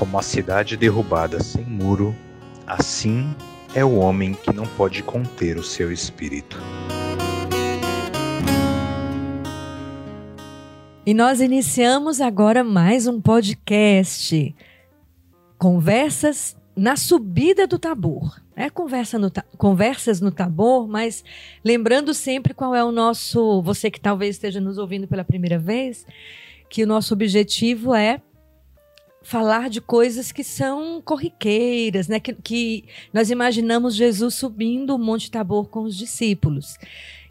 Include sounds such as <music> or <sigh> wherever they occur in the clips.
Como a cidade derrubada sem muro, assim é o homem que não pode conter o seu espírito. E nós iniciamos agora mais um podcast. Conversas na subida do Tabor. É conversa no, conversas no Tabor, mas lembrando sempre qual é o nosso. Você que talvez esteja nos ouvindo pela primeira vez, que o nosso objetivo é falar de coisas que são corriqueiras, né? Que, que, nós imaginamos Jesus subindo o Monte Tabor com os discípulos.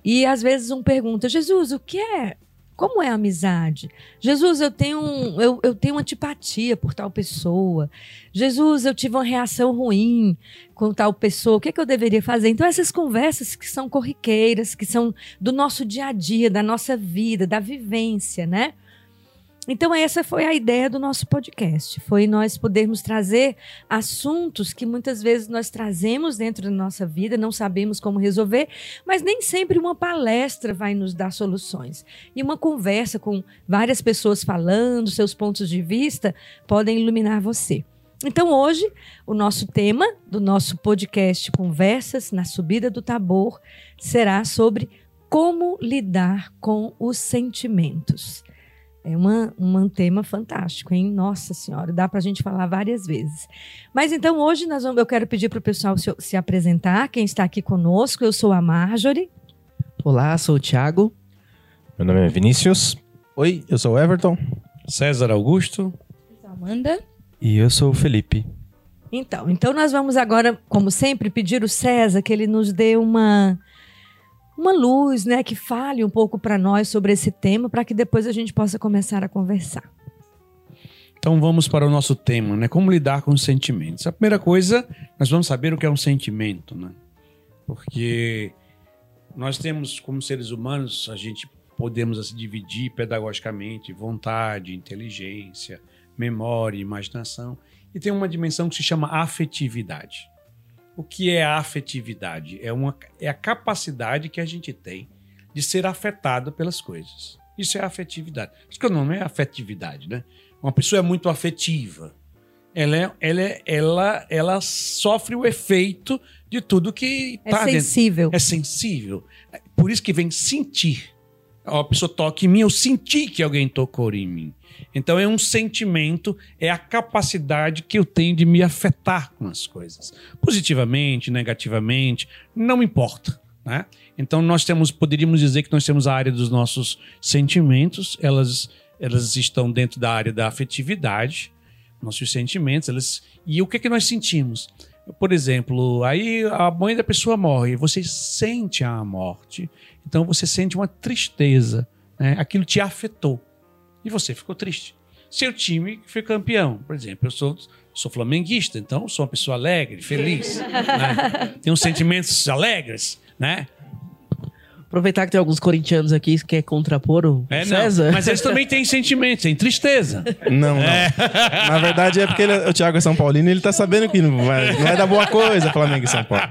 E às vezes um pergunta: Jesus, o que é? Como é a amizade? Jesus, eu tenho, um, eu, eu tenho antipatia por tal pessoa. Jesus, eu tive uma reação ruim com tal pessoa. O que, é que eu deveria fazer? Então, essas conversas que são corriqueiras, que são do nosso dia a dia, da nossa vida, da vivência, né? Então, essa foi a ideia do nosso podcast. Foi nós podermos trazer assuntos que muitas vezes nós trazemos dentro da nossa vida, não sabemos como resolver, mas nem sempre uma palestra vai nos dar soluções. E uma conversa com várias pessoas falando seus pontos de vista podem iluminar você. Então, hoje, o nosso tema do nosso podcast Conversas na Subida do Tabor será sobre como lidar com os sentimentos. É uma, um tema fantástico, hein? Nossa Senhora, dá para a gente falar várias vezes. Mas então hoje nós vamos, eu quero pedir para o pessoal se, se, apresentar. Quem está aqui conosco, eu sou a Marjorie. Olá, sou o Thiago. Meu nome é Vinícius. Oi, eu sou o Everton. César Augusto. Eu sou Amanda. E eu sou o Felipe. Então, então nós vamos agora, como sempre, pedir o César que ele nos dê uma uma luz, né, que fale um pouco para nós sobre esse tema, para que depois a gente possa começar a conversar. Então vamos para o nosso tema, né? Como lidar com os sentimentos. A primeira coisa, nós vamos saber o que é um sentimento, né? Porque nós temos, como seres humanos, a gente podemos assim, dividir pedagogicamente vontade, inteligência, memória, imaginação. E tem uma dimensão que se chama afetividade. O que é a afetividade? É, uma, é a capacidade que a gente tem de ser afetado pelas coisas. Isso é afetividade. Acho que o nome é afetividade, né? Uma pessoa é muito afetiva. Ela, é, ela, é, ela, ela sofre o efeito de tudo que está É sensível. Dentro. É sensível. Por isso que vem sentir. A pessoa toca em mim, eu senti que alguém tocou em mim. Então é um sentimento, é a capacidade que eu tenho de me afetar com as coisas, positivamente, negativamente, não importa. Né? Então nós temos, poderíamos dizer que nós temos a área dos nossos sentimentos, elas, elas estão dentro da área da afetividade, nossos sentimentos, elas, e o que é que nós sentimos? Por exemplo, aí a mãe da pessoa morre, você sente a morte, então você sente uma tristeza, né? aquilo te afetou e você ficou triste. Seu time foi campeão, por exemplo, eu sou, sou flamenguista, então sou uma pessoa alegre, feliz, <laughs> né? tenho sentimentos alegres, né? Aproveitar que tem alguns corintianos aqui que quer contrapor o é, César. Não, mas eles também têm sentimentos, têm tristeza. Não, não. É. Na verdade é porque ele, o Thiago é São Paulino e ele tá sabendo que não vai, não vai dar boa coisa Flamengo e São Paulo.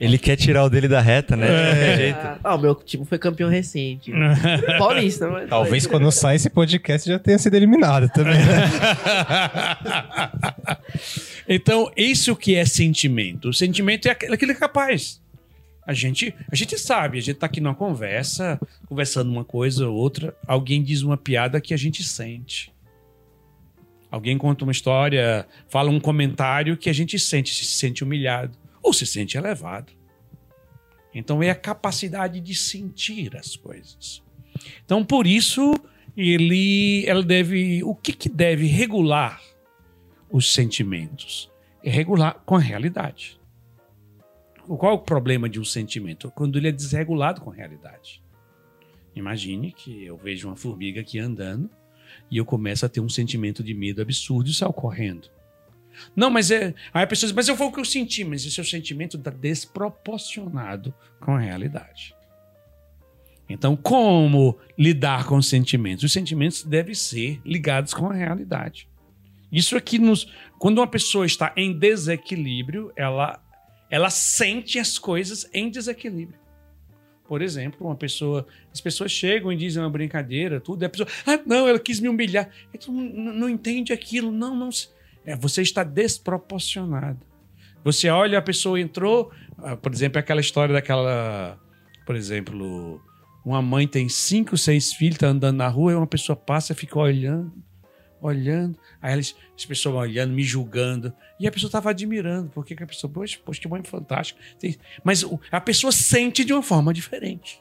Ele quer tirar o dele da reta, né? É. Ah, o meu time foi campeão recente. <laughs> Paulista, mas... Talvez quando sai esse podcast já tenha sido eliminado também. Né? <laughs> então, isso que é sentimento. O sentimento é aquilo que é capaz. A gente, a gente sabe, a gente tá aqui numa conversa, conversando uma coisa ou outra, alguém diz uma piada que a gente sente. Alguém conta uma história, fala um comentário que a gente sente, se sente humilhado ou se sente elevado. Então é a capacidade de sentir as coisas. Então por isso ele, ela deve, o que, que deve regular os sentimentos? É regular com a realidade. Qual é o problema de um sentimento? Quando ele é desregulado com a realidade. Imagine que eu vejo uma formiga aqui andando e eu começo a ter um sentimento de medo absurdo e saio correndo. Não, mas é. Aí a pessoa diz, mas eu foi o que eu senti, mas esse é o sentimento está desproporcionado com a realidade. Então, como lidar com os sentimentos? Os sentimentos devem ser ligados com a realidade. Isso aqui nos. Quando uma pessoa está em desequilíbrio, ela ela sente as coisas em desequilíbrio. Por exemplo, uma pessoa. As pessoas chegam e dizem uma brincadeira, tudo, e a pessoa. Ah, não, ela quis me humilhar. E tu não, não entende aquilo. Não, não. se- É, você está desproporcionado. Você olha, a pessoa entrou. ah, por exemplo, aquela história daquela. Por exemplo, uma mãe tem cinco, seis filhos, tá andando na rua, e uma pessoa passa e fica olhando, olhando. Aí elas, as pessoas olhando, me julgando. E a pessoa estava admirando. Por que, que a pessoa, poxa, poxa, que mãe fantástica. Mas a pessoa sente de uma forma diferente.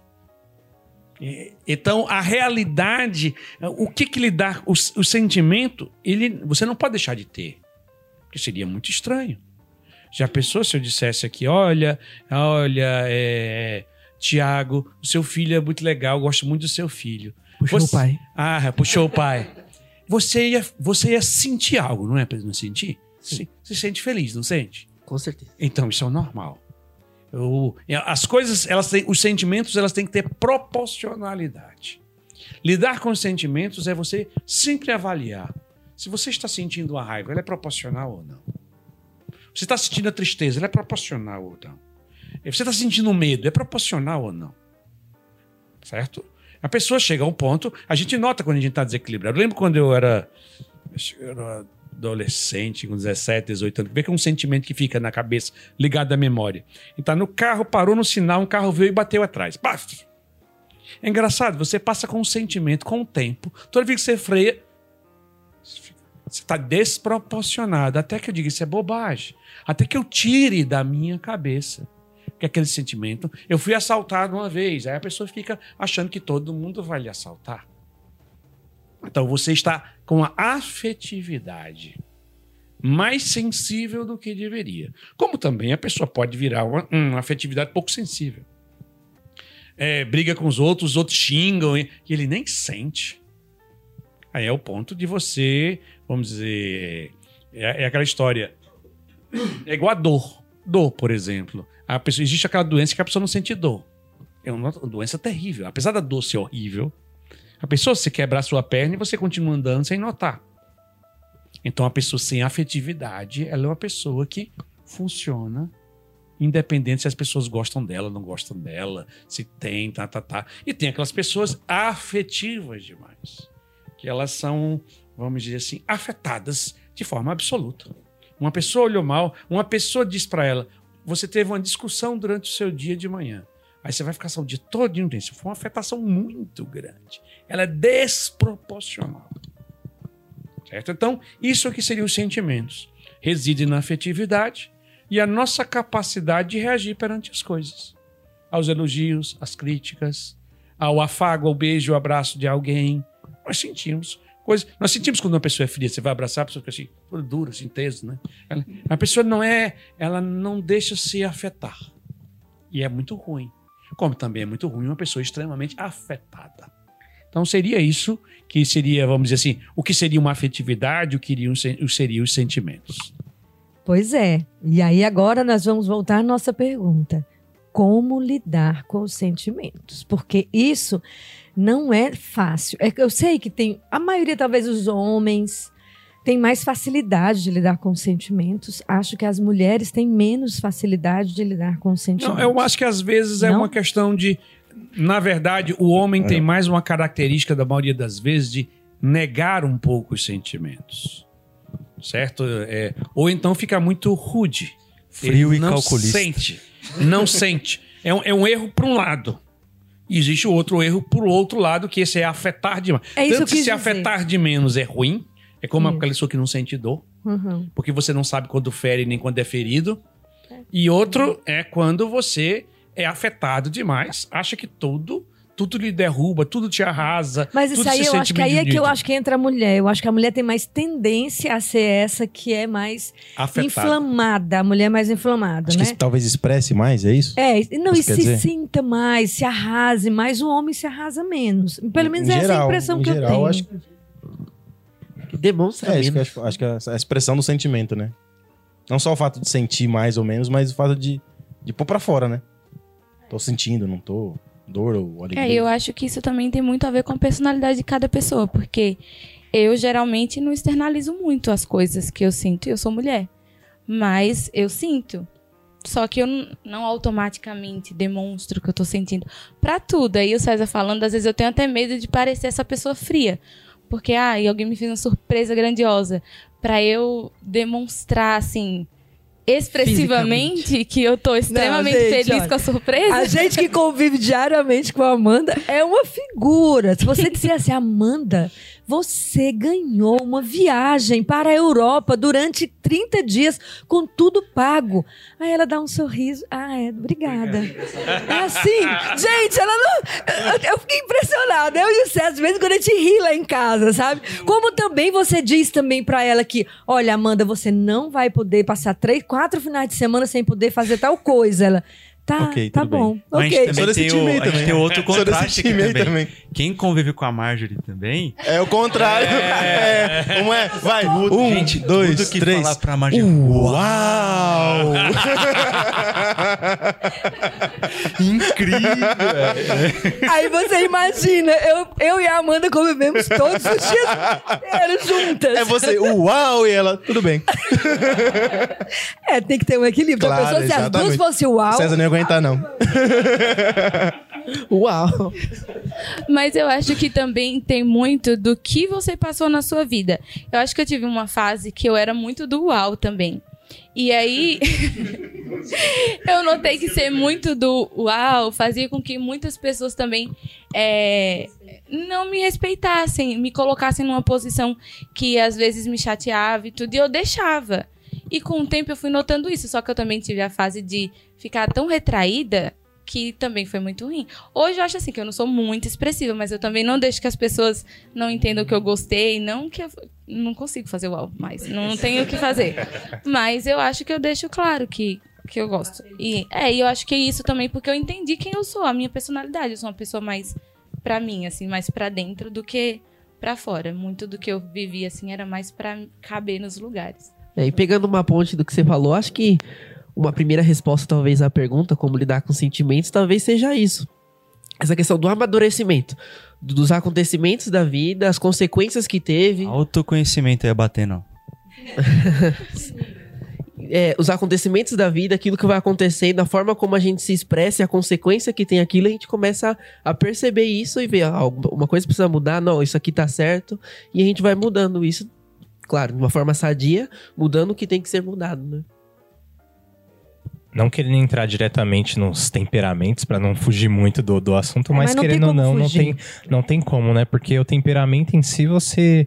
E- Então, a realidade, o que, que lhe dá o, o sentimento, ele, você não pode deixar de ter. Porque seria muito estranho. Já pensou se eu dissesse aqui, olha, olha, é, Tiago, o seu filho é muito legal, gosto muito do seu filho. Puxou Você- o pai. Ah, puxou o pai. Você ia, você ia sentir algo, não é? Não sentir? Sim. Você sente feliz, não sente? Com certeza. Então, isso é o normal. O- as coisas, elas têm, os sentimentos, elas têm que ter proporcionalidade. Lidar com os sentimentos é você sempre avaliar se você está sentindo a raiva, ela é proporcional ou não. Você está sentindo a tristeza, ela é proporcional ou não. Você está sentindo medo, é proporcional ou não. Certo? A pessoa chega a um ponto, a gente nota quando a gente está desequilibrado. Eu lembro quando eu era, eu era adolescente, com 17, 18 anos, vê que é um sentimento que fica na cabeça, ligado à memória. Então, no carro, parou no sinal, um carro veio e bateu atrás. Paf! É engraçado, você passa com um sentimento, com o tempo, toda vez que você freia, você está desproporcionado. Até que eu diga, isso é bobagem. Até que eu tire da minha cabeça que aquele sentimento. Eu fui assaltado uma vez, aí a pessoa fica achando que todo mundo vai lhe assaltar. Então você está com a afetividade mais sensível do que deveria. Como também a pessoa pode virar uma, uma afetividade pouco sensível. É, briga com os outros, os outros xingam e ele nem sente. Aí é o ponto de você, vamos dizer, é, é aquela história. É igual a dor. Dor, por exemplo. A pessoa, existe aquela doença que a pessoa não sente dor. É uma doença terrível. Apesar da dor ser horrível, a pessoa, se quebrar sua perna e você continua andando sem notar. Então, a pessoa sem afetividade, ela é uma pessoa que funciona independente se as pessoas gostam dela, não gostam dela, se tem, tá, tá, tá. E tem aquelas pessoas afetivas demais, que elas são, vamos dizer assim, afetadas de forma absoluta. Uma pessoa olhou mal, uma pessoa diz para ela: você teve uma discussão durante o seu dia de manhã. Aí você vai ficar só o dia todo intenso. Foi uma afetação muito grande. Ela é desproporcional. Certo? Então, isso aqui seriam os sentimentos. Reside na afetividade e a nossa capacidade de reagir perante as coisas. Aos elogios, às críticas, ao afago, ao beijo, ao abraço de alguém. Nós sentimos coisas. Nós sentimos quando uma pessoa é fria, você vai abraçar, a pessoa fica assim, dura, assim, teso, né? Ela- a pessoa não é, ela não deixa se afetar. E é muito ruim. Como também é muito ruim uma pessoa extremamente afetada. Então seria isso que seria, vamos dizer assim, o que seria uma afetividade, o que seriam os sentimentos. Pois é. E aí agora nós vamos voltar à nossa pergunta. Como lidar com os sentimentos? Porque isso não é fácil. É eu sei que tem a maioria talvez os homens tem mais facilidade de lidar com os sentimentos. Acho que as mulheres têm menos facilidade de lidar com os sentimentos. Não, eu acho que às vezes é Não? uma questão de. Na verdade, o homem tem mais uma característica, da maioria das vezes, de negar um pouco os sentimentos. Certo? É, ou então fica muito rude. Frio Ele e não calculista. sente. Não <laughs> sente. É um, é um erro para um lado. E existe outro erro para o outro lado, que esse é afetar demais. É isso que eu Tanto se dizer. afetar de menos é ruim, é como Isso. aquela pessoa que não sente dor Uhum. porque você não sabe quando fere nem quando é ferido. E outro é quando você é afetado demais, acha que tudo, tudo lhe derruba, tudo te arrasa. Mas isso tudo aí se eu sente acho que aí é que eu acho que entra a mulher. Eu acho que a mulher tem mais tendência a ser essa que é mais afetado. inflamada. A mulher é mais inflamada, Acho né? que talvez expresse mais, é isso? É, e- não, Isso e se dizer? sinta mais, se arrase mais, o homem se arrasa menos. Pelo menos Em essa é a geral, impressão em que eu geral, tenho. acho Que demonstra É, isso que eu menos. acho, acho que é a expressão do sentimento, né? Não só o fato de sentir mais ou menos, mas o fato de, de pôr pra fora, né? Tô sentindo, não tô. Dor ou alegria. É, eu acho que isso também tem muito a ver com a personalidade de cada pessoa, porque eu geralmente não externalizo muito as coisas que eu sinto. Eu sou mulher, mas eu sinto. Só que eu não automaticamente demonstro o que eu tô sentindo. Pra tudo. Aí o César falando, às vezes eu tenho até medo de parecer essa pessoa fria. Porque, ah, e alguém me fez uma surpresa grandiosa. Pra eu demonstrar, assim, expressivamente que eu tô extremamente gente, feliz olha, com a surpresa. A gente que convive diariamente com a Amanda é uma figura. Se você disser assim, Amanda, você ganhou uma viagem para a Europa durante 30 dias com tudo pago. Aí ela dá um sorriso. Ah, é, obrigada. É assim. Gente, ela não. eu- fiquei impressionada. Eu e o César, de vez em quando a gente ri lá em casa, sabe? Como também você diz também pra ela que, olha, Amanda, você não vai poder passar três, quatro finais de semana sem poder fazer tal coisa. Ela, tá, Ok, tá tudo bem. bom. Mas a Ok. gente também tem, o, a gente também. tem outro contraste aqui também. também. Quem convive com a Marjorie também, É o contrário. É. Um é. Vai. Um, gente, dois, tudo que três. falar pra Marjorie. Uau! <laughs> Incrível! Aí você imagina, eu, eu e a Amanda convivemos todos os dias inteiros juntas. É você, uau! E ela, tudo bem. <laughs> É, tem que ter um equilíbrio. Claro, a pessoa, se as duas fossem uau, César não ia aguentar, não. <laughs> Uau! Mas eu acho que também tem muito do que você passou na sua vida. Eu acho que eu tive uma fase que eu era muito do uau também. E aí, <laughs> eu notei que ser muito do uau fazia com que muitas pessoas também é, não me respeitassem, me colocassem numa posição que às vezes me chateava e tudo, e eu deixava. E com o tempo eu fui notando isso, só que eu também tive a fase de ficar tão retraída que também foi muito ruim. Hoje eu acho assim que eu não sou muito expressiva, mas eu também não deixo que as pessoas não entendam que eu gostei, não que eu não consigo fazer uau, mas não tenho o que fazer. Mas eu acho que eu deixo claro que que eu gosto. E é, e eu acho que é isso também porque eu entendi quem eu sou, a minha personalidade, eu sou uma pessoa mais pra mim assim, mais pra dentro do que pra fora. Muito do que eu vivi assim era mais pra caber nos lugares. É, e pegando uma ponte do que você falou, acho que uma primeira resposta, talvez, à pergunta, como lidar com sentimentos, talvez seja isso. Essa questão do amadurecimento, dos acontecimentos da vida, as consequências que teve, Autoconhecimento aí batendo. <laughs> é, os acontecimentos da vida, aquilo que vai acontecendo, a forma como a gente se expressa e a consequência que tem aquilo, a gente começa a, a perceber isso e ver, ah, uma coisa precisa mudar, não, isso aqui tá certo, e a gente vai mudando isso, claro, de uma forma sadia, mudando o que tem que ser mudado, né? Não querendo entrar diretamente nos temperamentos pra não fugir muito do, do assunto, É, mas, mas querendo ou não, não tem, não tem como, né? Porque o temperamento em si você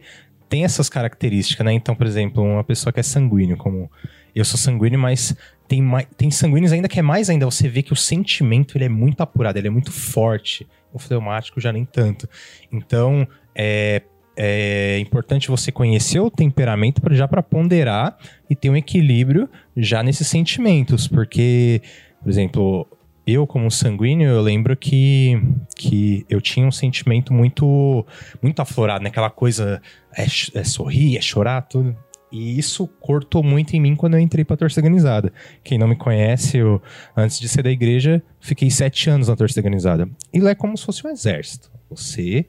tem essas características, né? Então, por exemplo, uma pessoa que é sanguíneo, como eu sou sanguíneo, mas tem, mai- tem sanguíneos ainda que é mais ainda. Você vê que o sentimento ele é muito apurado, ele é muito forte. O fleumático já nem tanto. Então, é, é importante você conhecer o temperamento pra, já para ponderar e ter um equilíbrio já nesses sentimentos, porque, por exemplo, eu como sanguíneo, eu lembro que, que eu tinha um sentimento muito muito aflorado, né? Aquela coisa é, é sorrir, é chorar, tudo. E isso cortou muito em mim quando eu entrei pra torcida organizada. Quem não me conhece, eu, antes de ser da igreja, fiquei sete anos na torcida organizada. E lá é como se fosse um exército. Você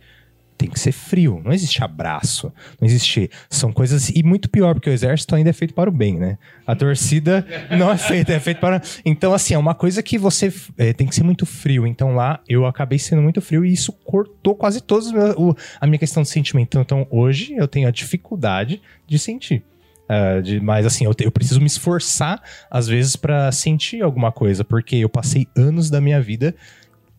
tem que ser frio. Não existe abraço. Não existe. São coisas. E muito pior, porque o exército ainda é feito para o bem, né? A torcida não é feita, é feito para. Então, assim, é uma coisa que você é, tem que ser muito frio. Então lá eu acabei sendo muito frio e isso cortou quase todos os meus- o- a minha questão de sentimento. Então hoje eu tenho a dificuldade de sentir. Ah, de- mas assim, eu, te- eu preciso me esforçar, às vezes, para sentir alguma coisa, porque eu passei anos da minha vida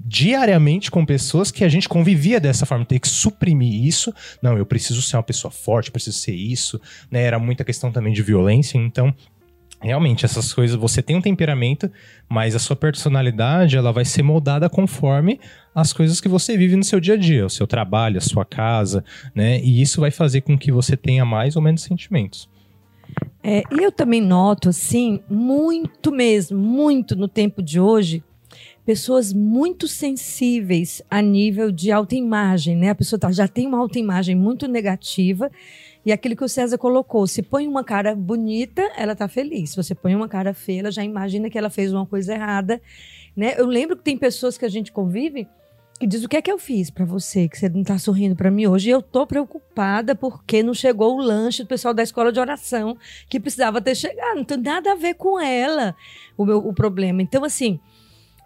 diariamente com pessoas que a gente convivia dessa forma, ter que suprimir isso. Não, eu preciso ser uma pessoa forte, preciso ser isso, né? Era muita questão também de violência, então realmente essas coisas, você tem um temperamento, mas a sua personalidade, ela vai ser moldada conforme as coisas que você vive no seu dia a dia, o seu trabalho, a sua casa, né? E isso vai fazer com que você tenha mais ou menos sentimentos. É, e eu também noto, assim, muito mesmo, muito no tempo de hoje, pessoas muito sensíveis a nível de autoimagem, né? A pessoa tá- já tem uma autoimagem muito negativa. E aquilo que o César colocou, se põe uma cara bonita, ela tá feliz. Se você põe uma cara feia, ela já imagina que ela fez uma coisa errada, né? Eu lembro que tem pessoas que a gente convive e diz o que é que eu fiz pra você que você não tá sorrindo pra mim hoje. E eu tô preocupada porque não chegou o lanche do pessoal da escola de oração que precisava ter chegado. Não tem nada a ver com ela o meu o problema. Então assim,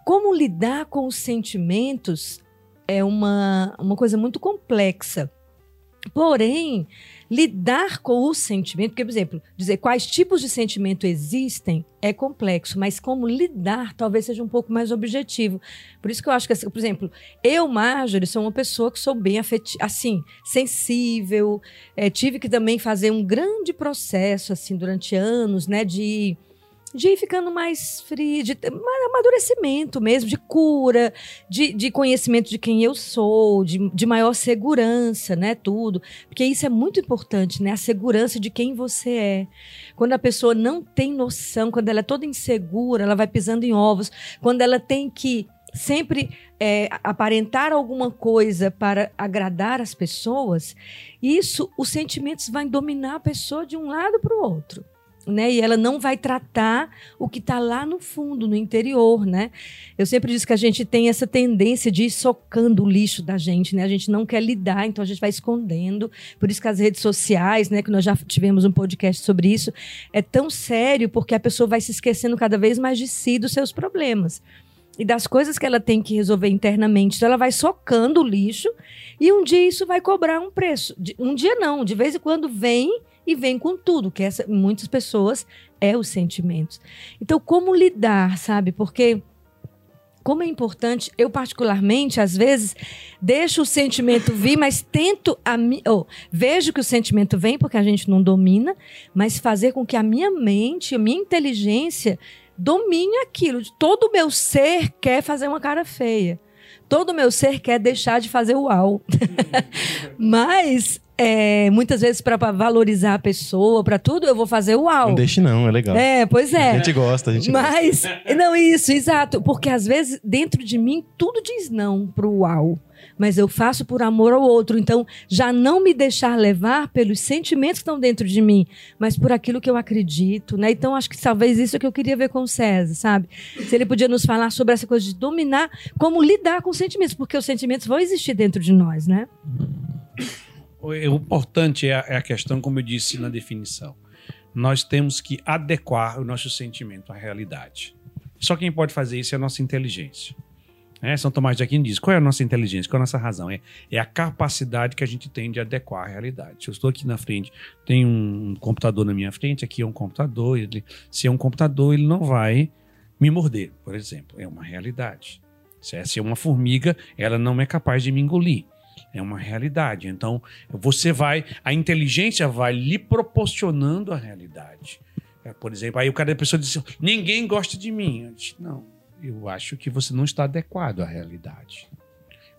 como lidar com os sentimentos é uma, uma coisa muito complexa. Porém, lidar com o sentimento, porque, por exemplo, dizer quais tipos de sentimento existem é complexo, mas como lidar talvez seja um pouco mais objetivo. Por isso que eu acho que, assim, por exemplo, eu, Marjorie, sou uma pessoa que sou bem afetiva, assim, sensível, eh, tive que também fazer um grande processo, assim, durante anos, né, de de ir ficando mais frio, de amadurecimento mesmo, de cura, de, de conhecimento de quem eu sou, de, de maior segurança, né? Tudo. Porque isso é muito importante, né? A segurança de quem você é. Quando a pessoa não tem noção, quando ela é toda insegura, ela vai pisando em ovos, quando ela tem que sempre é, aparentar alguma coisa para agradar as pessoas, isso, os sentimentos vão dominar a pessoa de um lado para o outro né? E ela não vai tratar o que está lá no fundo, no interior, né? Eu sempre disse que a gente tem essa tendência de ir socando o lixo da gente, né? A gente não quer lidar, então a gente vai escondendo. Por isso que as redes sociais, né? Que nós já tivemos um podcast sobre isso, é tão sério porque a pessoa vai se esquecendo cada vez mais de si, dos seus problemas e das coisas que ela tem que resolver internamente. Então, ela vai socando o lixo e um dia isso vai cobrar um preço. Um dia não, de vez em quando vem e vem com tudo, que essa, muitas pessoas é os sentimentos. Então, como lidar, sabe? Porque como é importante, eu particularmente, às vezes, deixo o sentimento vir, mas tento a mi... oh, vejo que o sentimento vem porque a gente não domina, mas fazer com que a minha mente, a minha inteligência domine aquilo. Todo o meu ser quer fazer uma cara feia. Todo o meu ser quer deixar de fazer uau. <laughs> mas é, muitas vezes para valorizar a pessoa, para tudo, eu vou fazer uau. Não deixe não, é legal. É, pois é. A gente gosta, a gente gosta. Mas, não, isso, exato. Porque às vezes, dentro de mim, tudo diz não pro uau. Mas eu faço por amor ao outro. Então, já não me deixar levar pelos sentimentos que estão dentro de mim, mas por aquilo que eu acredito, né? Então, acho que talvez isso é que eu queria ver com o César, sabe? Se ele podia nos falar sobre essa coisa de dominar, como lidar com os sentimentos, porque os sentimentos vão existir dentro de nós, né? O importante é é a questão, como eu disse na definição. Nós temos que adequar o nosso sentimento à realidade. Só quem pode fazer isso é a nossa inteligência. É, São Tomás de Aquino diz: qual é a nossa inteligência? Qual é a nossa razão? É, é a capacidade que a gente tem de adequar à realidade. Se eu estou aqui na frente, tem um computador na minha frente, aqui é um computador. Ele, se é um computador, ele não vai me morder, por exemplo. É uma realidade. Se é, é uma formiga, ela não é capaz de me engolir. É uma realidade. Então, você vai, a inteligência vai lhe proporcionando a realidade. É, por exemplo, aí o cara, a pessoa diz: assim, ninguém gosta de mim. Eu disse, não, eu acho que você não está adequado à realidade.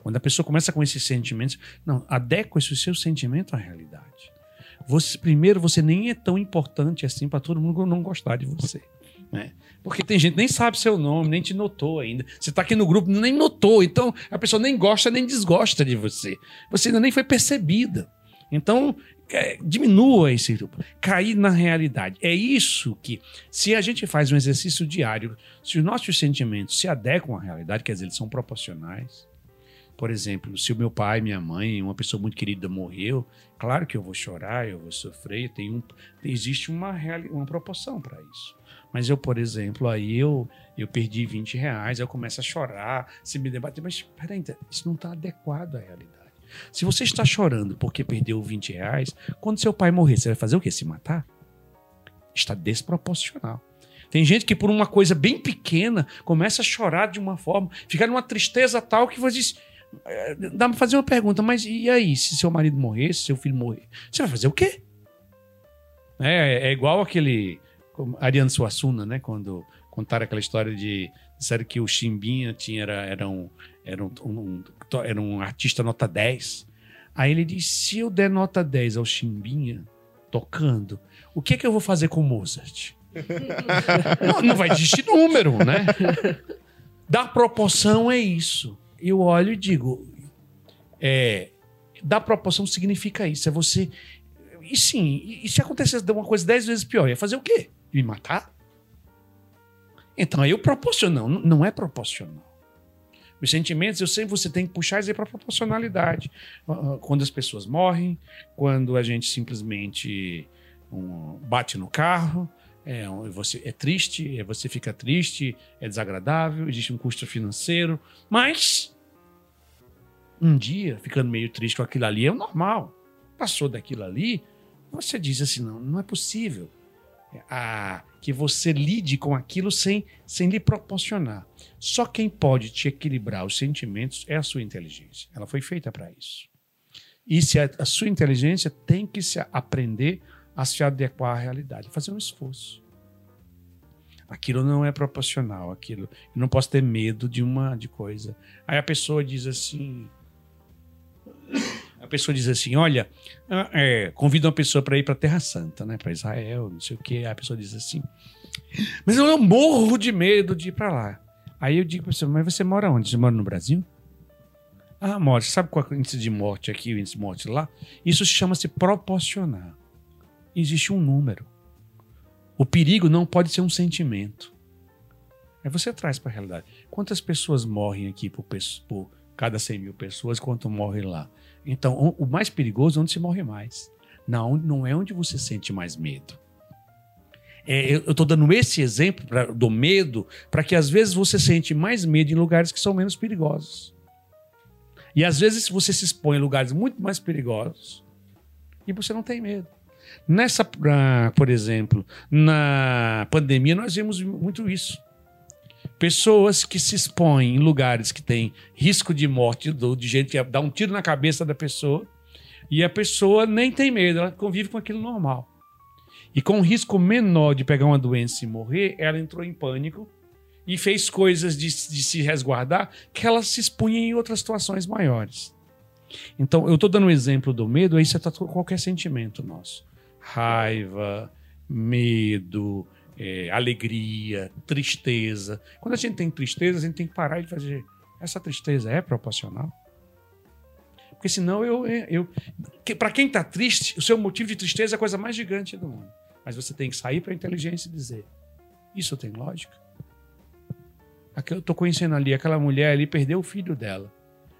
Quando a pessoa começa com esses sentimentos, não, adequa esse seu sentimento à realidade. Você, primeiro, você nem é tão importante assim para todo mundo não gostar de você. Né? Porque tem gente que nem sabe seu nome, nem te notou ainda. Você está aqui no grupo, nem notou. Então, a pessoa nem gosta nem desgosta de você. Você ainda nem foi percebida. Então, é, diminua esse cair na realidade. É isso que, se a gente faz um exercício diário, se os nossos sentimentos se adequam à realidade, quer dizer, eles são proporcionais. Por exemplo, se o meu pai, minha mãe, uma pessoa muito querida morreu, claro que eu vou chorar, eu vou sofrer, tem um, existe uma, uma proporção para isso. Mas eu, por exemplo, aí eu, eu perdi 20 reais, eu começo a chorar, se me debater, mas peraí, isso não está adequado à realidade. Se você está chorando porque perdeu 20 reais, quando seu pai morrer, você vai fazer o quê? Se matar? Está desproporcional. Tem gente que por uma coisa bem pequena começa a chorar de uma forma, ficar numa tristeza tal que você diz. eh, Dá pra fazer uma pergunta, mas e aí? Se seu marido morrer, se seu filho morrer, você vai fazer o quê? É, é igual aquele. Ariano Suassuna, né? Quando contaram aquela história de. Disseram que o Chimbinha tinha, era, era, um, era, um, um- era um artista nota 10. Aí ele disse: se eu der nota 10 ao Chimbinha tocando, o que, é que eu vou fazer com o Mozart? <laughs> não, não vai existir número, né? Dar proporção é isso. Eu olho e digo: é, dar proporção significa isso. É você. E sim, e, se acontecesse uma coisa dez vezes pior, ia fazer o quê? Me matar? Então aí eu proporciono. Não, não é proporcional. Os sentimentos, eu sei que você tem que puxar isso para a proporcionalidade. Ah, ah, Quando as pessoas morrem, quando a gente simplesmente um, bate no carro, é, você é triste, é, você fica triste, é desagradável, existe um custo financeiro, mas um dia, ficando meio triste com aquilo ali, é o normal. Passou daquilo ali, você diz assim: não, não é possível ah, que você lide com aquilo sem, sem lhe proporcionar. Só quem pode te equilibrar os sentimentos é a sua inteligência. Ela foi feita para isso. E se a, a sua inteligência tem que se aprender a se adequar à realidade, fazer um esforço. Aquilo não é proporcional, aquilo. Eu não posso ter medo de uma de coisa. Aí a pessoa diz assim, a pessoa diz assim: olha, ah, é, convida uma pessoa para ir para Terra Santa, né? Para Israel, não sei o quê. A pessoa diz assim: mas eu morro de medo de ir para lá. Aí eu digo para você: mas você mora onde? Você mora no Brasil? Ah. Você sabe qual é o índice de morte aqui, o índice de morte lá? Isso chama-se proporcionar. Existe um número. O perigo não pode ser um sentimento. Aí você traz para a realidade. Quantas pessoas morrem aqui por, por cada 100 mil pessoas, quanto morrem lá? Então, o mais perigoso é onde se morre mais. Não, não é onde você sente mais medo. É, eu estou dando esse exemplo pra- do medo para que às vezes você sente mais medo em lugares que são menos perigosos. E às vezes você se expõe em lugares muito mais perigosos e você não tem medo. Nessa, ah, por exemplo, na pandemia nós vimos muito isso. Pessoas que se expõem em lugares que tem risco de morte, de gente que dá um tiro na cabeça da pessoa, e a pessoa nem tem medo, ela convive com aquilo normal. E com um risco menor de pegar uma doença e morrer, ela entrou em pânico e fez coisas de, de se resguardar que ela se expunha em outras situações maiores. Então, eu estou dando um exemplo do medo, aí você está com qualquer sentimento nosso. Raiva, medo, é, alegria, tristeza. Quando a gente tem tristeza, a gente tem que parar e fazer. Essa tristeza é proporcional? Porque senão eu. eu que, para quem está triste, o seu motivo de tristeza é a coisa mais gigante do mundo. Mas você tem que sair para a inteligência e dizer: Isso tem lógica? Aqui eu estou conhecendo ali, aquela mulher ali perdeu o filho dela.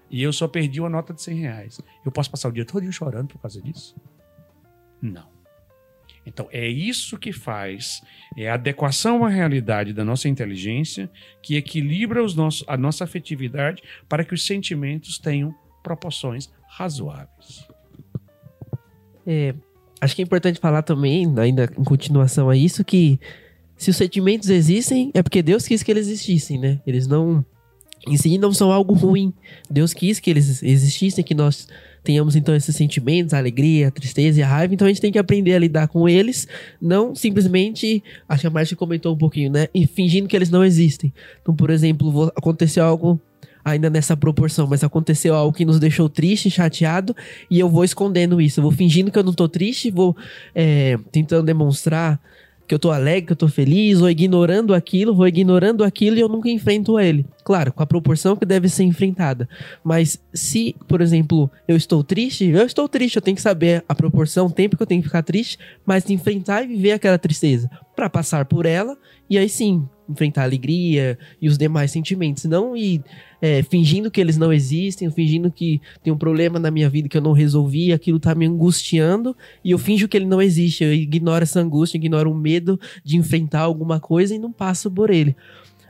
E eu só perdi uma nota de 100 reais. Eu posso passar o dia todo chorando por causa disso? Não. Então, é isso que faz, é a adequação à realidade da nossa inteligência que equilibra os nossos, a nossa afetividade para que os sentimentos tenham proporções razoáveis. É, acho que é importante falar também, ainda em continuação a isso, que se os sentimentos existem, é porque Deus quis que eles existissem, né? Eles não. Em si não são algo ruim. Deus quis que eles existissem, que nós tenhamos então esses sentimentos, a alegria, a tristeza e a raiva. Então a gente tem que aprender a lidar com eles, não simplesmente. Acho que a Marcia comentou um pouquinho, né? E fingindo que eles não existem. Então, por exemplo, aconteceu algo ainda nessa proporção, mas aconteceu algo que nos deixou triste, chateado, e eu vou escondendo isso. Eu vou fingindo que eu não tô triste, vou é, tentando demonstrar que eu tô alegre, que eu tô feliz, ou ignorando aquilo, vou ignorando aquilo e eu nunca enfrento ele. Claro, com a proporção que deve ser enfrentada. Mas se, por exemplo, eu estou triste, eu estou triste, eu tenho que saber a proporção, o tempo que eu tenho que ficar triste, mas enfrentar e viver aquela tristeza. Pra passar por ela e aí sim enfrentar a alegria e os demais sentimentos. Não ir é, fingindo que eles não existem, fingindo que tem um problema na minha vida que eu não resolvi, aquilo tá me angustiando e eu finjo que ele não existe. Eu ignoro essa angústia, ignoro o medo de enfrentar alguma coisa e não passo por ele.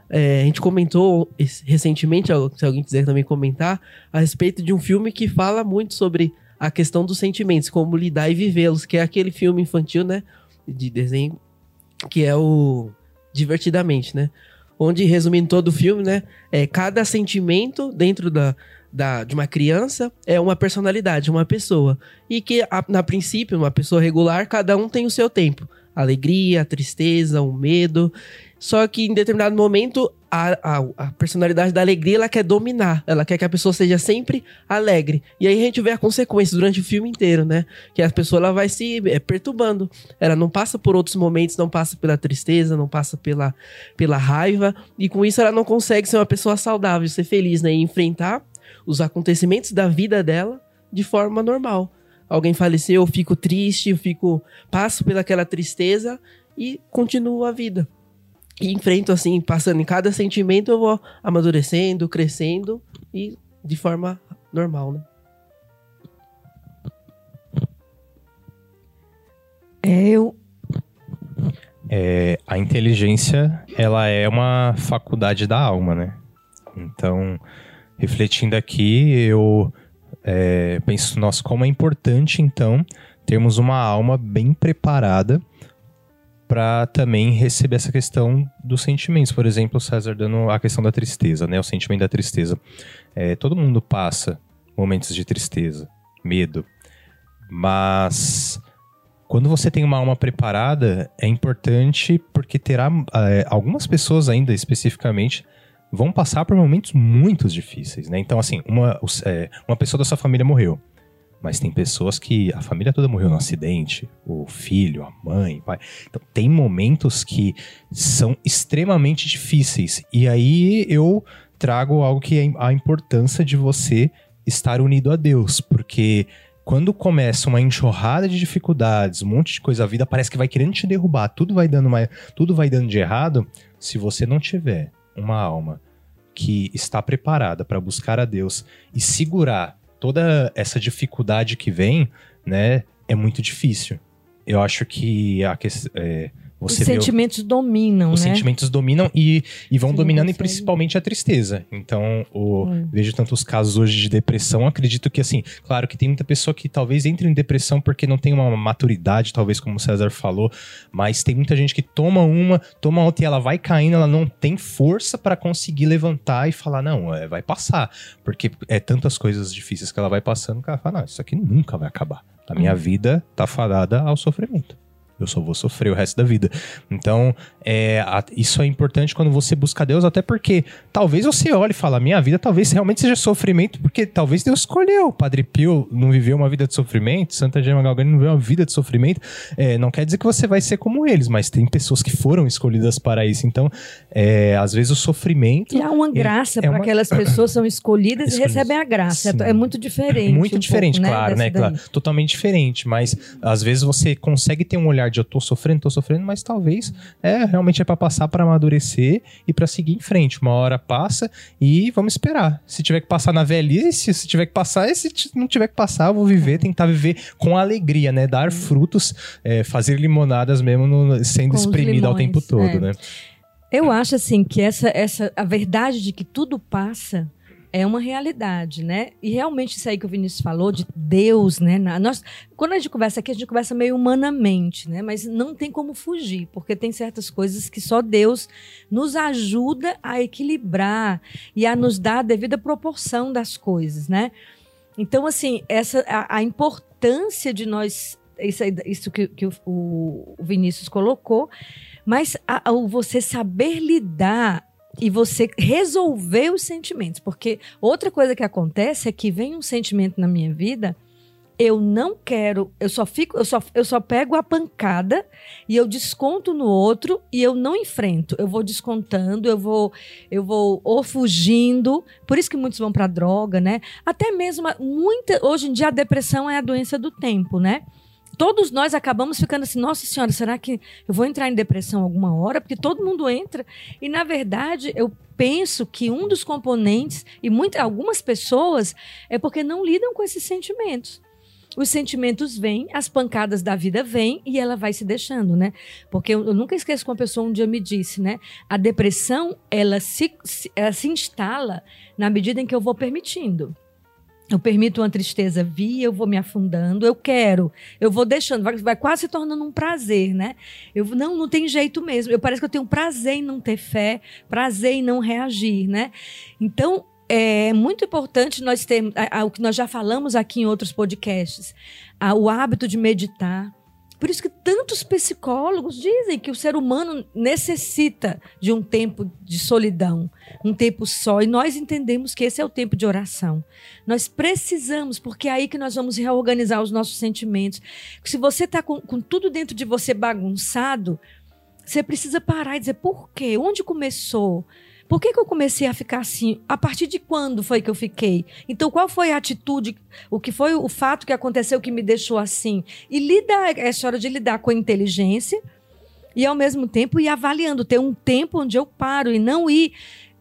É, a gente comentou recentemente, se alguém quiser também comentar, a respeito de um filme que fala muito sobre a questão dos sentimentos, como lidar e vivê-los, que é aquele filme infantil, né, de desenho, que é o Divertidamente, né? Onde, resumindo todo o filme, né, é, cada sentimento dentro da, da, de uma criança é uma personalidade, uma pessoa. E que, a, na princípio, uma pessoa regular, cada um tem o seu tempo. Alegria, tristeza, o medo. Só que em determinado momento, a, a, a personalidade da alegria, ela quer dominar. Ela quer que a pessoa seja sempre alegre. E aí a gente vê a consequência durante o filme inteiro, né? Que a pessoa ela vai se é, perturbando. Ela não passa por outros momentos, não passa pela tristeza, não passa pela, pela raiva. E com isso ela não consegue ser uma pessoa saudável, ser feliz, né? E enfrentar os acontecimentos da vida dela de forma normal. Alguém faleceu, eu fico triste, eu fico. passo pelaquela tristeza e continuo a vida. E enfrento assim, passando em cada sentimento, eu vou amadurecendo, crescendo e de forma normal, né? É, eu, É, a inteligência, ela é uma faculdade da alma, né? Então, refletindo aqui, eu é, penso, nossa, como é importante, então, termos uma alma bem preparada para também receber essa questão dos sentimentos. Por exemplo, o César dando a questão da tristeza, né? O sentimento da tristeza. É, todo mundo passa momentos de tristeza, medo, mas quando você tem uma alma preparada, é importante porque terá é, algumas pessoas ainda especificamente vão passar por momentos muito difíceis, né? Então, assim, uma, é, uma pessoa da sua família morreu, mas tem pessoas que a família toda morreu num acidente, o filho, a mãe, o pai. Então, tem momentos que são extremamente difíceis. E aí eu trago algo que é a importância de você estar unido a Deus, porque quando começa uma enxurrada de dificuldades, um monte de coisa, a vida parece que vai querendo te derrubar, tudo vai dando mais, tudo vai dando de errado. Se você não tiver uma alma que está preparada para buscar a Deus e segurar toda essa dificuldade que vem, né, é muito difícil. Eu acho que a questão, é, os você vê o- sentimentos dominam, os né? sentimentos dominam e, e vão não dominando e principalmente a tristeza. Então, o, Hum. vejo tantos casos hoje de depressão. Acredito que, assim, claro que tem muita pessoa que talvez entre em depressão porque não tem uma maturidade, talvez, como o César falou, mas tem muita gente que toma uma, toma outra e ela vai caindo, ela não tem força para conseguir levantar e falar, não, é, vai passar. Porque é tantas coisas difíceis que ela vai passando que ela fala, não, isso aqui nunca vai acabar. A minha vida tá fadada ao sofrimento. Eu só vou sofrer o resto da vida. Então, é, a- isso é importante quando você busca Deus, até porque talvez você olhe e fale, minha vida talvez realmente seja sofrimento, porque talvez Deus escolheu. Padre Pio não viveu uma vida de sofrimento, Santa Gema Galgani não viveu uma vida de sofrimento. É, não quer dizer que você vai ser como eles, mas tem pessoas que foram escolhidas para isso. Então, é, às vezes o sofrimento E há uma graça é para uma- aquelas <coughs> pessoas que são escolhidas e Escolhidas. recebem a graça. Sim. É muito diferente. muito um diferente, pouco, claro, né? dessa daí. Claro, totalmente diferente, mas às vezes você consegue ter um olhar eu tô sofrendo, tô sofrendo, mas talvez é realmente é para passar para amadurecer e para seguir em frente. Uma hora passa e vamos esperar. Se tiver que passar na velhice, se tiver que passar, e se não tiver que passar, eu vou viver, tentar viver com alegria, né? Dar frutos, é, fazer limonadas mesmo no- sendo Com espremida ao limões, tempo todo, é. né? Eu acho assim que essa, essa a verdade de que tudo passa é uma realidade, né? E realmente isso aí que o Vinícius falou de Deus, né? Nós, quando a gente conversa aqui, a gente conversa meio humanamente, né? Mas não tem como fugir, porque tem certas coisas que só Deus nos ajuda a equilibrar e a nos dar a devida proporção das coisas, né? Então, assim, essa a, a importância de nós isso, isso que, que o, o Vinícius colocou, mas a- a- você saber lidar e você resolver os sentimentos. Porque outra coisa que acontece é que vem um sentimento na minha vida, eu não quero, eu só fico, eu só, eu só pego a pancada e eu desconto no outro e eu não enfrento. Eu vou descontando, eu vou, eu vou ou fugindo. Por isso que muitos vão para droga, né? Até mesmo muita, hoje em dia a depressão é a doença do tempo, né? Todos nós acabamos ficando assim, nossa senhora, será que eu vou entrar em depressão alguma hora? Porque todo mundo entra. E, na verdade, eu penso que um dos componentes, e muitas, algumas pessoas, é porque não lidam com esses sentimentos. Os sentimentos vêm, as pancadas da vida vêm e ela vai se deixando, né? Porque eu, eu nunca esqueço que uma pessoa um dia me disse, né? A depressão, ela se, se- ela se instala na medida em que eu vou permitindo. Eu permito uma tristeza vir, eu vou me afundando, eu quero, eu vou deixando, vai, vai quase se tornando um prazer, né? Eu não, não tem jeito mesmo. Eu parece que eu tenho prazer em não ter fé, prazer em não reagir, né? Então é muito importante nós termos o que nós já falamos aqui em outros podcasts, a- o hábito de meditar. Por isso que tantos psicólogos dizem que o ser humano necessita de um tempo de solidão, um tempo só. E nós entendemos que esse é o tempo de oração. Nós precisamos, porque é aí que nós vamos reorganizar os nossos sentimentos. Se você está com, com tudo dentro de você bagunçado, você precisa parar e dizer por quê? Onde começou? Por que, que eu comecei a ficar assim? A partir de quando foi que eu fiquei? Então, qual foi a atitude? O que foi o fato que aconteceu que me deixou assim? E lidar, é hora de lidar com a inteligência e ao mesmo tempo ir avaliando, ter um tempo onde eu paro e não ir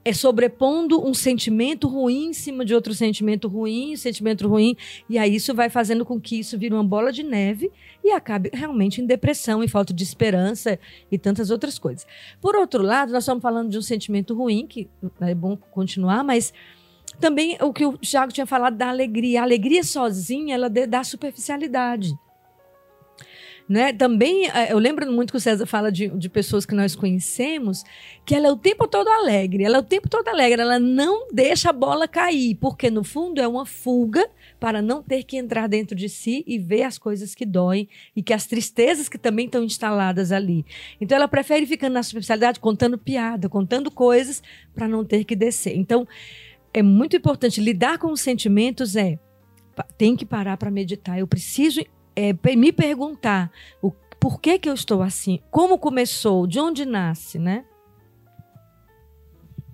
é sobrepondo um sentimento ruim em cima de outro sentimento ruim, sentimento ruim, e aí isso vai fazendo com que isso vire uma bola de neve e acabe realmente em depressão, em falta de esperança e tantas outras coisas. Por outro lado, nós estamos falando de um sentimento ruim, que é bom continuar, mas também o que o Thiago tinha falado da alegria. A alegria sozinha, ela dá superficialidade. Né? Também, eh, eu lembro muito que o César fala de, de pessoas que nós conhecemos, que ela é o tempo todo alegre, ela é o tempo todo alegre, ela não deixa a bola cair, porque no fundo é uma fuga para não ter que entrar dentro de si e ver as coisas que doem e que as tristezas que também estão instaladas ali. Então ela prefere ficar na superficialidade, contando piada, contando coisas, para não ter que descer. Então, é muito importante lidar com os sentimentos é tem que parar para meditar. Eu preciso é, me perguntar o, por que, que eu estou assim, como começou, de onde nasce, né?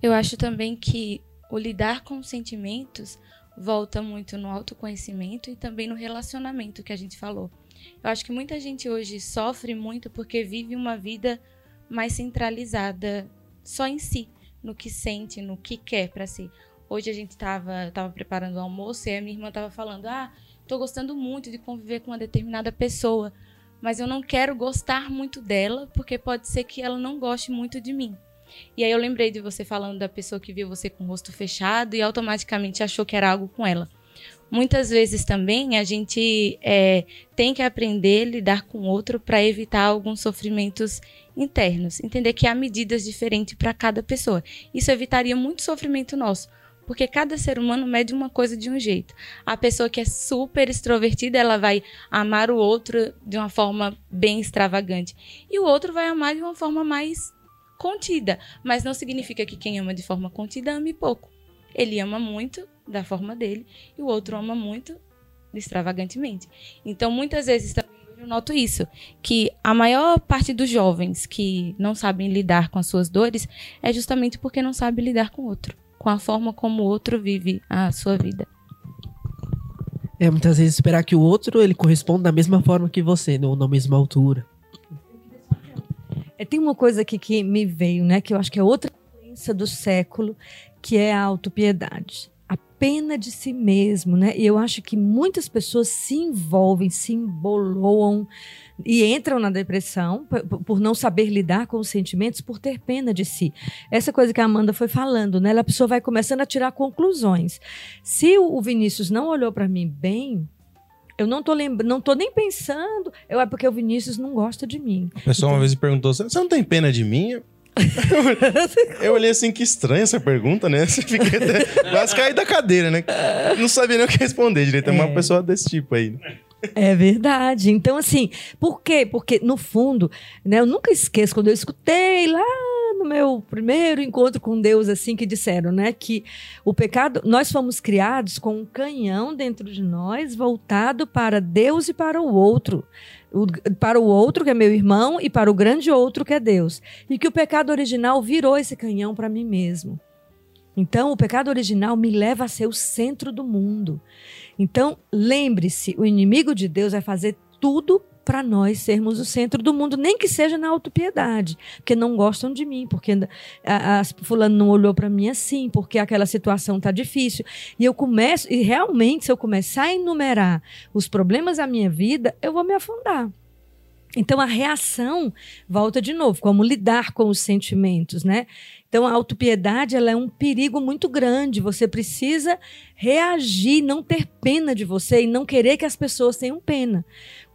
Eu acho também que o lidar com sentimentos volta muito no autoconhecimento e também no relacionamento que a gente falou. Eu acho que muita gente hoje sofre muito porque vive uma vida mais centralizada só em si, no que sente, no que quer para si. Hoje a gente estava tava preparando o almoço e a minha irmã estava falando: "Ah, estou gostando muito de conviver com uma determinada pessoa, mas eu não quero gostar muito dela, porque pode ser que ela não goste muito de mim. E aí eu lembrei de você falando da pessoa que viu você com o rosto fechado e automaticamente achou que era algo com ela. Muitas vezes também a gente é, tem que aprender a lidar com o outro para evitar alguns sofrimentos internos. Entender que há medidas diferentes para cada pessoa. Isso evitaria muito sofrimento nosso porque cada ser humano mede uma coisa de um jeito. A pessoa que é super extrovertida, ela vai amar o outro de uma forma bem extravagante. E o outro vai amar de uma forma mais contida. Mas não significa que quem ama de forma contida ame pouco. Ele ama muito da forma dele e o outro ama muito extravagantemente. Então, muitas vezes também eu noto isso, que a maior parte dos jovens que não sabem lidar com as suas dores é justamente porque não sabe lidar com o outro com a forma como o outro vive a sua vida. É, muitas vezes esperar que o outro ele corresponda da mesma forma que você, não na mesma altura. É, tem uma coisa aqui que me veio, né, que eu acho que é outra doença do século, que é a autopiedade. A pena de si mesmo, né? E eu acho que muitas pessoas se envolvem, se emboloam e entram na depressão por, não saber lidar com os sentimentos, por ter pena de si. Essa coisa que a Amanda foi falando, né? A pessoa vai começando a tirar conclusões. Se o Vinícius não olhou para mim bem, eu não tô lembrando, não tô nem pensando. Eu é porque o Vinícius não gosta de mim. A pessoa então... uma vez me perguntou: "Você não tem pena de mim?" <laughs> eu olhei assim, que estranha essa pergunta, né? Fiquei até quase caí da cadeira, né? Não sabia nem o que responder direito. É uma é. pessoa desse tipo aí. É verdade. Então, assim, por quê? Porque, no fundo, né, eu nunca esqueço quando eu escutei lá no meu primeiro encontro com Deus, assim, que disseram, né, que o pecado, nós fomos criados com um canhão dentro de nós voltado para Deus e para o outro. O, para o outro, que é meu irmão, e para o grande outro, que é Deus. E que o pecado original virou esse canhão para mim mesmo. Então, o pecado original me leva a ser o centro do mundo. Então, lembre-se, o inimigo de Deus vai fazer tudo para nós sermos o centro do mundo, nem que seja na autopiedade, porque não gostam de mim, porque a, a fulano não olhou para mim assim, porque aquela situação tá difícil. E eu começo, e realmente se eu começar a enumerar os problemas da minha vida, eu vou me afundar. Então a reação volta de novo, como lidar com os sentimentos, né? Então a autopiedade ela é um perigo muito grande. Você precisa reagir, não ter pena de você e não querer que as pessoas tenham pena.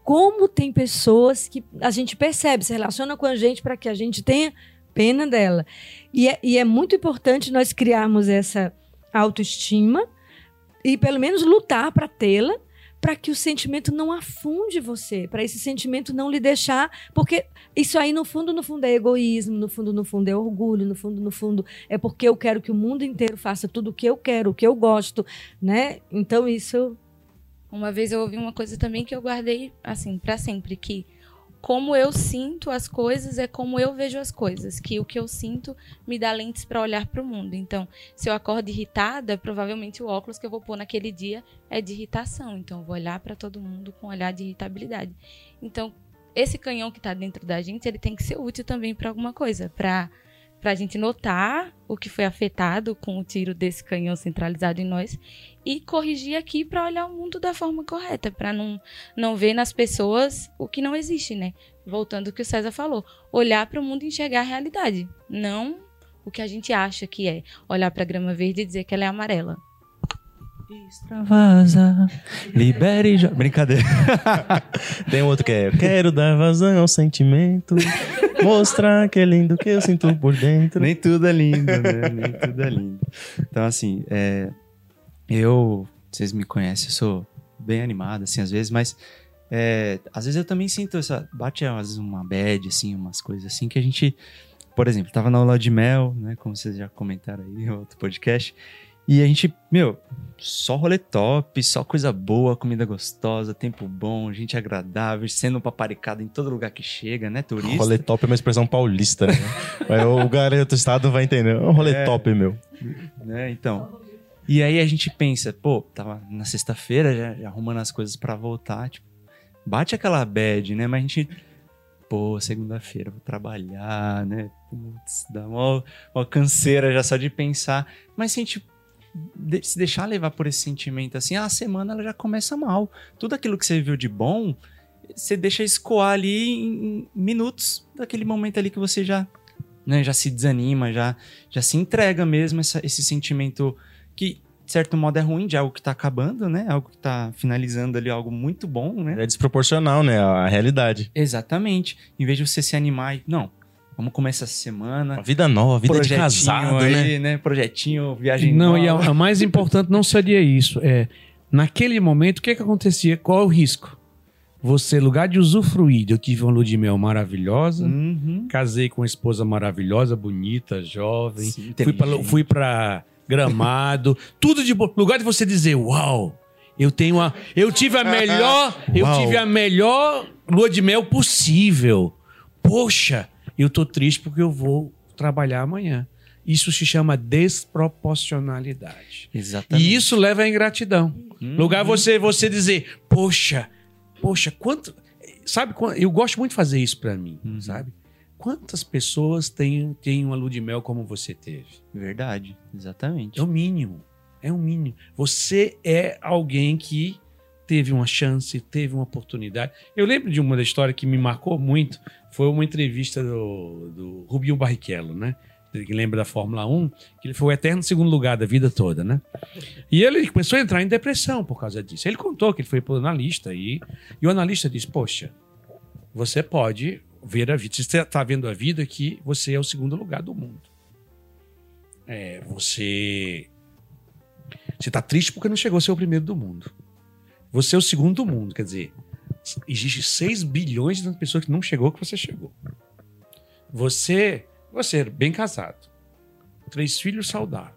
Como tem pessoas que a gente percebe, se relaciona com a gente para que a gente tenha pena dela. E é, e é muito importante nós criarmos essa autoestima e pelo menos lutar para tê-la para que o sentimento não afunde você, para esse sentimento não lhe deixar, porque isso aí no fundo, no fundo é egoísmo, no fundo, no fundo é orgulho, no fundo, no fundo é porque eu quero que o mundo inteiro faça tudo o que eu quero, o que eu gosto, né? Então isso uma vez eu ouvi uma coisa também que eu guardei assim para sempre que como eu sinto as coisas é como eu vejo as coisas, que o que eu sinto me dá lentes para olhar para o mundo. Então, se eu acordo irritada, provavelmente o óculos que eu vou pôr naquele dia é de irritação. Então, eu vou olhar para todo mundo com um olhar de irritabilidade. Então, esse canhão que tá dentro da gente, ele tem que ser útil também para alguma coisa, para para a gente notar o que foi afetado com o tiro desse canhão centralizado em nós e corrigir aqui para olhar o mundo da forma correta, para não, não ver nas pessoas o que não existe, né? Voltando ao que o César falou, olhar para o mundo e enxergar a realidade, não o que a gente acha que é. Olhar para a grama verde e dizer que ela é amarela. Extravasa, libere... Brincadeira. <laughs> Tem outro que é Quero dar vazão ao sentimento, mostrar que é lindo que eu sinto por dentro. Nem tudo é lindo, né? Nem tudo é lindo. Então, assim, é, eu... Vocês me conhecem, eu sou bem animado, assim, às vezes, mas... é, às vezes eu também sinto essa... Bate, às vezes, uma bad, assim, umas coisas assim, que a gente... Por exemplo, tava na aula de mel, né? Como vocês já comentaram aí em outro podcast. E a gente, meu, só rolê top, só coisa boa, comida gostosa, tempo bom, gente agradável, sendo paparicado em todo lugar que chega, né, turista? Rolê top é uma expressão paulista, né? <laughs> O garoto do estado vai entender. É um rolê É. top, meu. né? Então. E aí a gente pensa, pô, tava na sexta-feira já, já arrumando as coisas pra voltar, tipo, bate aquela bad, né? Mas a gente, pô, segunda-feira vou trabalhar, né? Putz, dá uma, uma canseira já só de pensar. Mas se a gente de- se deixar levar por esse sentimento assim, a semana ela já começa mal. Tudo aquilo que você viu de bom, você deixa escoar ali em minutos daquele momento ali que você já, né, já se desanima, já, já se entrega mesmo essa- esse sentimento que, de certo modo, é ruim de algo que tá acabando, né? Algo que tá finalizando ali algo muito bom, né? É desproporcional, né? A realidade. Exatamente. Em vez de você se animar e, não, vamos começar essa semana. Uma vida nova, vida de projetinho casado, né? aí, né? Projetinho, viagem Não, e a, nova. a mais importante não seria isso. É, naquele momento, o que, que acontecia? Qual é o risco? Você, lugar de usufruir, eu tive uma lua de mel maravilhosa, Uhum. casei com uma esposa maravilhosa, bonita, jovem, Sim, fui pra, fui pra Gramado, <laughs> tudo de bom. Lugar de você dizer, uau, eu tenho a, eu tive a melhor, eu tive a melhor lua de mel possível. Poxa, eu tô triste porque eu vou trabalhar amanhã. Isso se chama desproporcionalidade. Exatamente. E isso leva à ingratidão. Uhum. Lugar você você dizer, poxa, poxa, quanto, sabe, eu gosto muito de fazer isso pra mim, Uhum. sabe? Quantas pessoas têm, têm uma lua de mel como você teve? Verdade, exatamente. É o mínimo. É o mínimo. Você é alguém que teve uma chance, teve uma oportunidade. Eu lembro de uma da história que me marcou muito. Foi uma entrevista do, do Rubinho Barrichello, né? Que lembra da Fórmula 1, que ele foi o eterno segundo lugar da vida toda, né? E ele começou a entrar em depressão por causa disso. Ele contou que ele foi para o analista e, e o analista disse: Poxa, você pode ver a vida. Você está vendo a vida aqui, você é o segundo lugar do mundo. É, você. Você está triste porque não chegou a ser o primeiro do mundo. Você é o segundo do mundo, quer dizer, existe 6 bilhões de pessoas que não chegou que você chegou. Você, você é bem casado, três filhos saudáveis,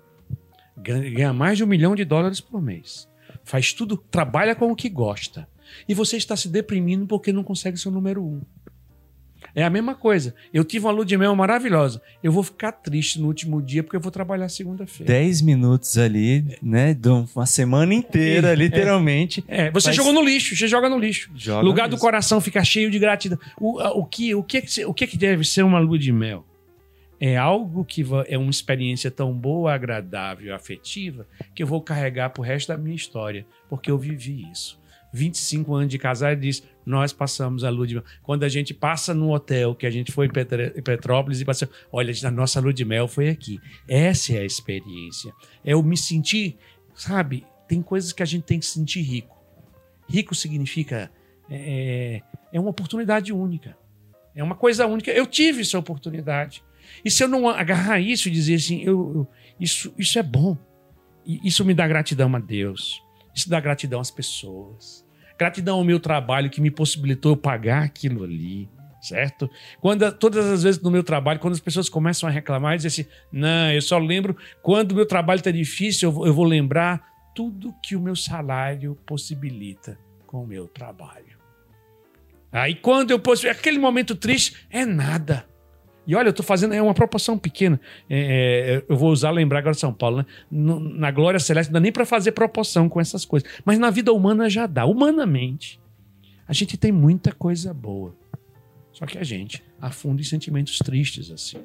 ganha mais de um milhão de dólares por mês, faz tudo, trabalha com o que gosta, e você está se deprimindo porque não consegue ser o número um. É a mesma coisa. Eu tive uma lua de mel maravilhosa. Eu vou ficar triste no último dia porque eu vou trabalhar segunda-feira. 10 minutos ali, né? De uma semana inteira, É. literalmente. É, você Mas- jogou no lixo, você joga no lixo. Joga lugar do coração fica cheio de gratidão. O, o, que, o, que, é o que, é que deve ser uma lua de mel? É algo que é uma experiência tão boa, agradável, afetiva, que eu vou carregar pro resto da minha história, porque eu vivi isso. 25 anos de casado, ele diz: Nós passamos a lua de mel. Quando a gente passa no hotel, que a gente foi em Petrópolis e passou, olha, a nossa lua de mel foi aqui. Essa é a experiência. É eu me sentir, sabe? Tem coisas que a gente tem que se sentir rico. Rico significa é, é uma oportunidade única. É uma coisa única. Eu tive essa oportunidade. E se eu não agarrar isso e dizer assim, eu, eu- isso, isso é bom. E Isso me dá gratidão a Deus. Isso dá gratidão às pessoas. Gratidão ao meu trabalho que me possibilitou eu pagar aquilo ali. Certo? Quando, todas as vezes no meu trabalho, quando as pessoas começam a reclamar, dizem assim: não, eu só lembro quando o meu trabalho está difícil, eu vou, eu vou lembrar tudo que o meu salário possibilita com o meu trabalho. Aí quando eu posso. Aquele momento triste é nada. E olha, eu tô fazendo. É uma proporção pequena. É, é, eu vou usar lembrar agora São Paulo, né? No- na glória celeste não dá nem para fazer proporção com essas coisas. Mas na vida humana já dá. Humanamente, a gente tem muita coisa boa. Só que a gente afunda em sentimentos tristes, assim.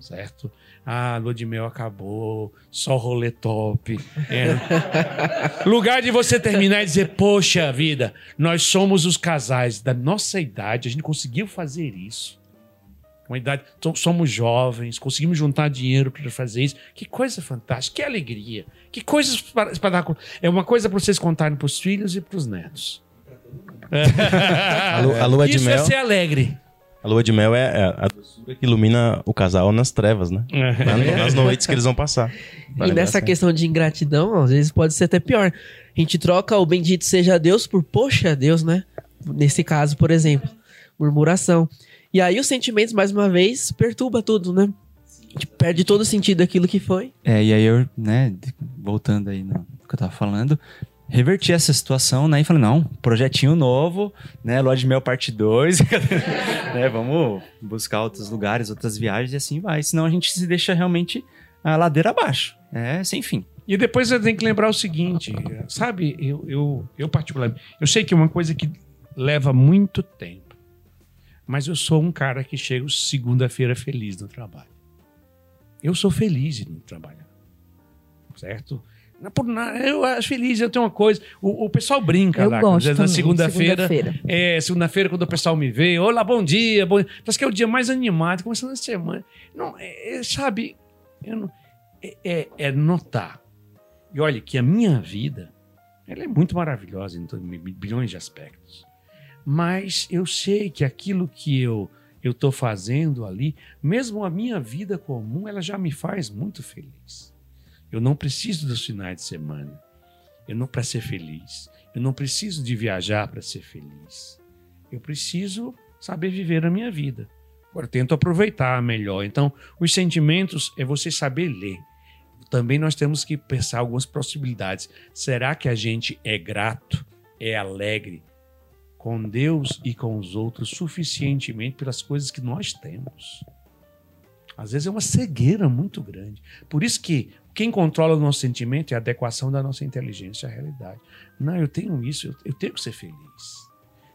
Certo? Ah, lua de mel acabou, só rolê top. É. <laughs> Lugar de você terminar e dizer, poxa vida, nós somos os casais da nossa idade, a gente conseguiu fazer isso. Uma idade, so- somos jovens, conseguimos juntar dinheiro para fazer isso. Que coisa fantástica, que alegria. Que coisas para, dar. É uma coisa para vocês contarem para os filhos e para os netos. A, lu- a lua de Isso mel, é ser alegre. a lua de mel é é a doçura que ilumina o casal nas trevas, né? Na- Nas noites que eles vão passar. E nessa questão de ingratidão, às vezes pode ser até pior. A gente troca o bendito seja Deus por poxa Deus, né? Nesse caso, por exemplo, murmuração. E aí os sentimentos, mais uma vez, perturba tudo, né? A gente perde todo o sentido daquilo que foi. É, e aí eu, né, voltando aí no que eu tava falando, reverti essa situação, né, e falei, não, projetinho novo, né, Lua de Mel parte 2, <laughs> né, vamos buscar outros lugares, outras viagens e assim vai, senão a gente se deixa realmente a ladeira abaixo, é sem fim. E depois eu tenho que lembrar o seguinte, sabe, eu, eu, eu particularmente, eu sei que é uma coisa que leva muito tempo, mas eu sou um cara que chega segunda-feira feliz no trabalho. Eu sou feliz em trabalhar, certo? Não é por nada, eu acho feliz, eu tenho uma coisa, o, o pessoal brinca Eu lá, gosto vezes, na também, segunda-feira, segunda-feira. é, segunda-feira, quando o pessoal me vê, olá, bom dia, bom... Parece que é o dia mais animado, começando a semana. Não, é, é, sabe, não- é, é- é notar. E olha, que a minha vida, ela é muito maravilhosa em bilhões de aspectos. Mas eu sei que aquilo que eu eu estou fazendo ali, mesmo a minha vida comum, ela já me faz muito feliz. Eu não preciso dos finais de semana. Eu não para ser feliz. Eu não preciso de viajar para ser feliz. Eu preciso saber viver a minha vida. Agora, tento aproveitar melhor. Então, os sentimentos é você saber ler. Também nós temos que pensar algumas possibilidades. Será que a gente é grato, é alegre com Deus e com os outros suficientemente pelas coisas que nós temos? Às vezes é uma cegueira muito grande. Por isso que quem controla o nosso sentimento é a adequação da nossa inteligência à realidade. Não, eu tenho isso, eu, tenho que ser feliz.